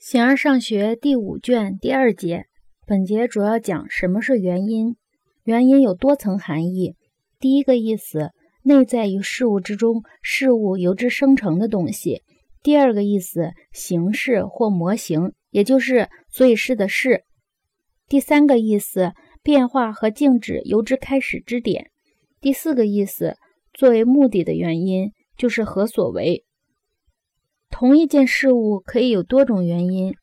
形而上学第五卷第二节，本节主要讲什么是原因。原因有多层含义。第一个意思，内在于事物之中，事物由之生成的东西。第二个意思，形式或模型，也就是所以是的事。第三个意思，变化和静止由之开始之点。第四个意思，作为目的的原因，就是何所为。同一件事物可以有多种原因，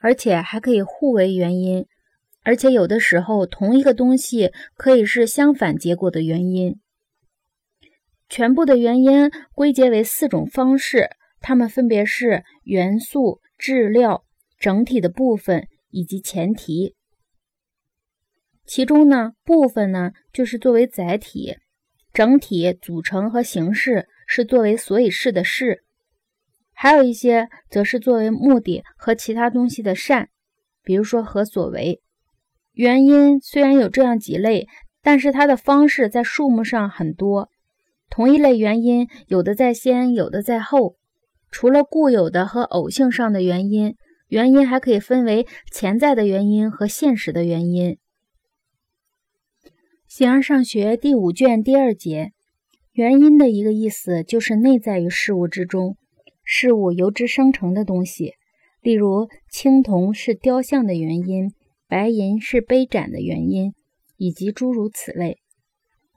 而且还可以互为原因，而且有的时候同一个东西可以是相反结果的原因。全部的原因归结为四种方式，它们分别是元素、质料、整体的部分以及前提。其中呢，部分呢就是作为载体，整体组成和形式是作为所以是的事。还有一些则是作为目的和其他东西的善，比如说何所为。原因虽然有这样几类，但是它的方式在数目上很多。同一类原因，有的在先，有的在后。除了固有的和偶性上的原因，原因还可以分为潜在的原因和现实的原因。形而上学第五卷第二节，原因的一个意思就是内在于事物之中。事物由之生成的东西，例如青铜是雕像的原因，白银是杯盏的原因，以及诸如此类。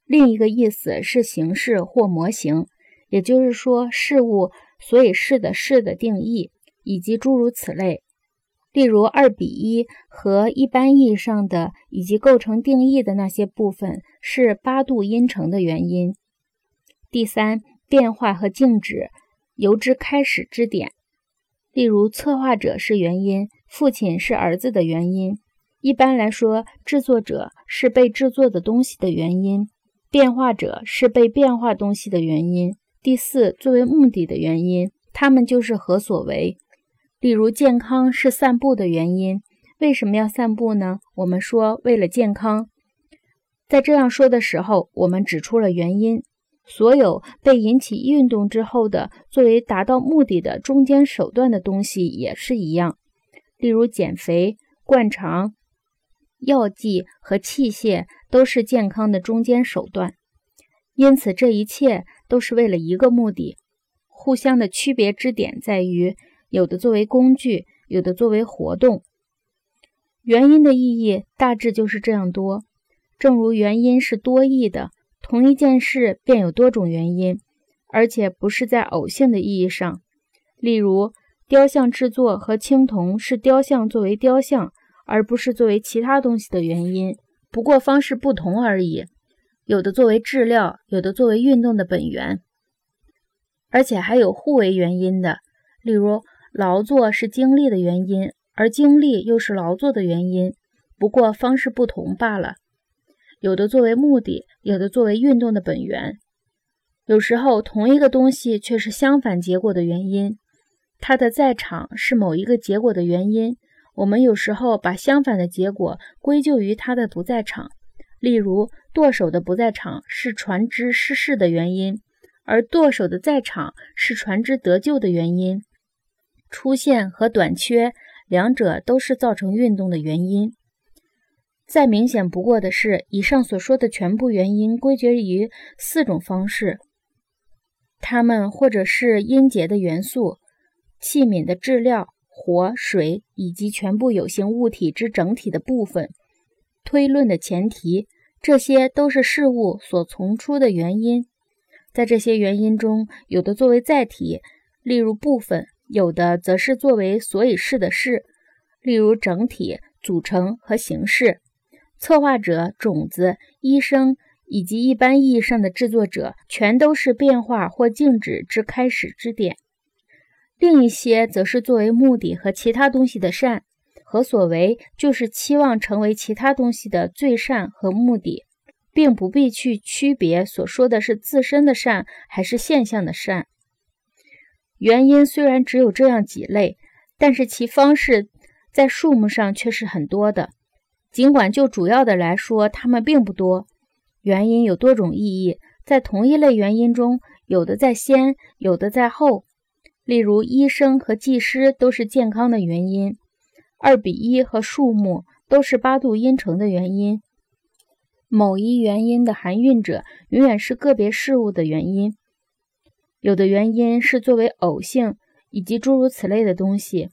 另一个意思是形式或模型，也就是说事物所以是的事的定义，以及诸如此类。例如二比一和一般意义上的以及构成定义的那些部分是八度音程的原因。第三，变化和静止。由之开始之点，例如策划者是原因，父亲是儿子的原因。一般来说，制作者是被制作的东西的原因，变化者是被变化东西的原因。第四，作为目的的原因，他们就是何所为。例如，健康是散步的原因。为什么要散步呢？我们说为了健康。在这样说的时候，我们指出了原因。所有被引起运动之后的，作为达到目的的中间手段的东西也是一样。例如，减肥、灌肠、药剂和器械都是健康的中间手段。因此，这一切都是为了一个目的。互相的区别之点在于，有的作为工具，有的作为活动。原因的意义大致就是这样多。正如原因是多义的。同一件事便有多种原因，而且不是在偶性的意义上。例如，雕像制作和青铜是雕像作为雕像，而不是作为其他东西的原因，不过方式不同而已。有的作为质料，有的作为运动的本源，而且还有互为原因的。例如，劳作是精力的原因，而精力又是劳作的原因，不过方式不同罢了。有的作为目的，有的作为运动的本源。有时候同一个东西却是相反结果的原因。它的在场是某一个结果的原因。我们有时候把相反的结果归咎于它的不在场。例如，舵手的不在场是船只失事的原因，而舵手的在场是船只得救的原因。出现和短缺两者都是造成运动的原因。再明显不过的是，以上所说的全部原因归结于四种方式：它们或者是音节的元素、器皿的质料、火、水以及全部有形物体之整体的部分。推论的前提，这些都是事物所从出的原因。在这些原因中，有的作为载体，例如部分；有的则是作为所以是的事，例如整体、组成和形式。策划者、种子、医生以及一般意义上的制作者，全都是变化或静止之开始之点。另一些则是作为目的和其他东西的善，和所为就是期望成为其他东西的最善和目的，并不必去区别所说的是自身的善还是现象的善。原因虽然只有这样几类，但是其方式在数目上却是很多的。尽管就主要的来说，它们并不多。原因有多种意义，在同一类原因中，有的在先，有的在后。例如，医生和技师都是健康的原因；二比一和树木都是八度音程的原因。某一原因的含韵者，永远是个别事物的原因。有的原因是作为偶性，以及诸如此类的东西。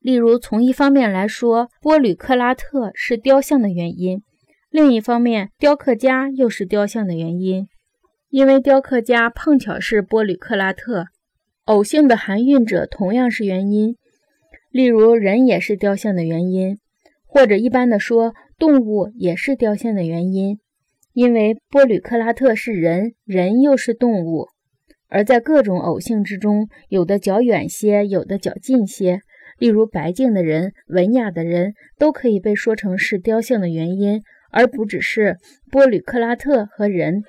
例如，从一方面来说，波吕克拉特是雕像的原因；另一方面，雕刻家又是雕像的原因，因为雕刻家碰巧是波吕克拉特。偶性的含蕴者同样是原因，例如人也是雕像的原因，或者一般的说，动物也是雕像的原因，因为波吕克拉特是人，人又是动物。而在各种偶性之中，有的较远些，有的较近些。例如白净的人、文雅的人，都可以被说成是雕像的原因，而不只是波吕克拉特和人。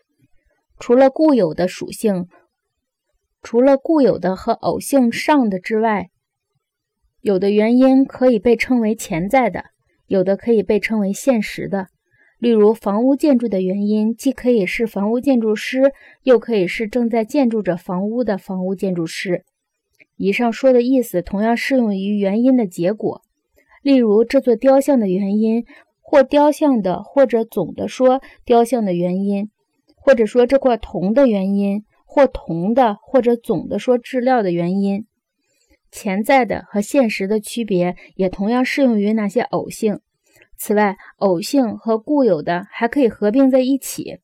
除了固有的属性。除了固有的和偶性上的之外，有的原因可以被称为潜在的，有的可以被称为现实的。例如，房屋建筑的原因既可以是房屋建筑师，又可以是正在建筑着房屋的房屋建筑师。以上说的意思同样适用于原因的结果。例如，这座雕像的原因，或雕像的，或者总的说雕像的原因，或者说这块铜的原因。或铜的，或者总的说质料的原因，潜在的和现实的区别也同样适用于那些偶性。此外，偶性和固有的还可以合并在一起。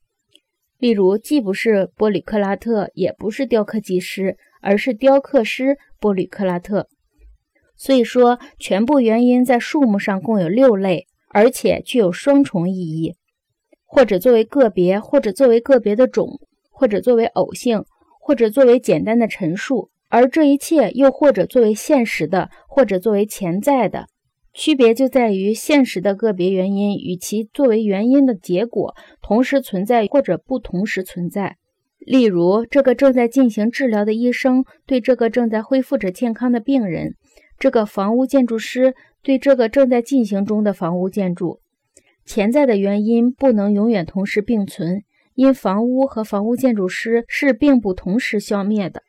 例如，既不是波里克拉特，也不是雕刻技师，而是雕刻师波吕克拉特。所以说，全部原因在数目上共有六类，而且具有双重意义，或者作为个别，或者作为个别的种。或者作为偶性，或者作为简单的陈述，而这一切又或者作为现实的，或者作为潜在的，区别就在于现实的个别原因与其作为原因的结果同时存在或者不同时存在。例如，这个正在进行治疗的医生对这个正在恢复着健康的病人，这个房屋建筑师对这个正在进行中的房屋建筑。潜在的原因不能永远同时并存。因房屋和房屋建筑师是并不同时消灭的。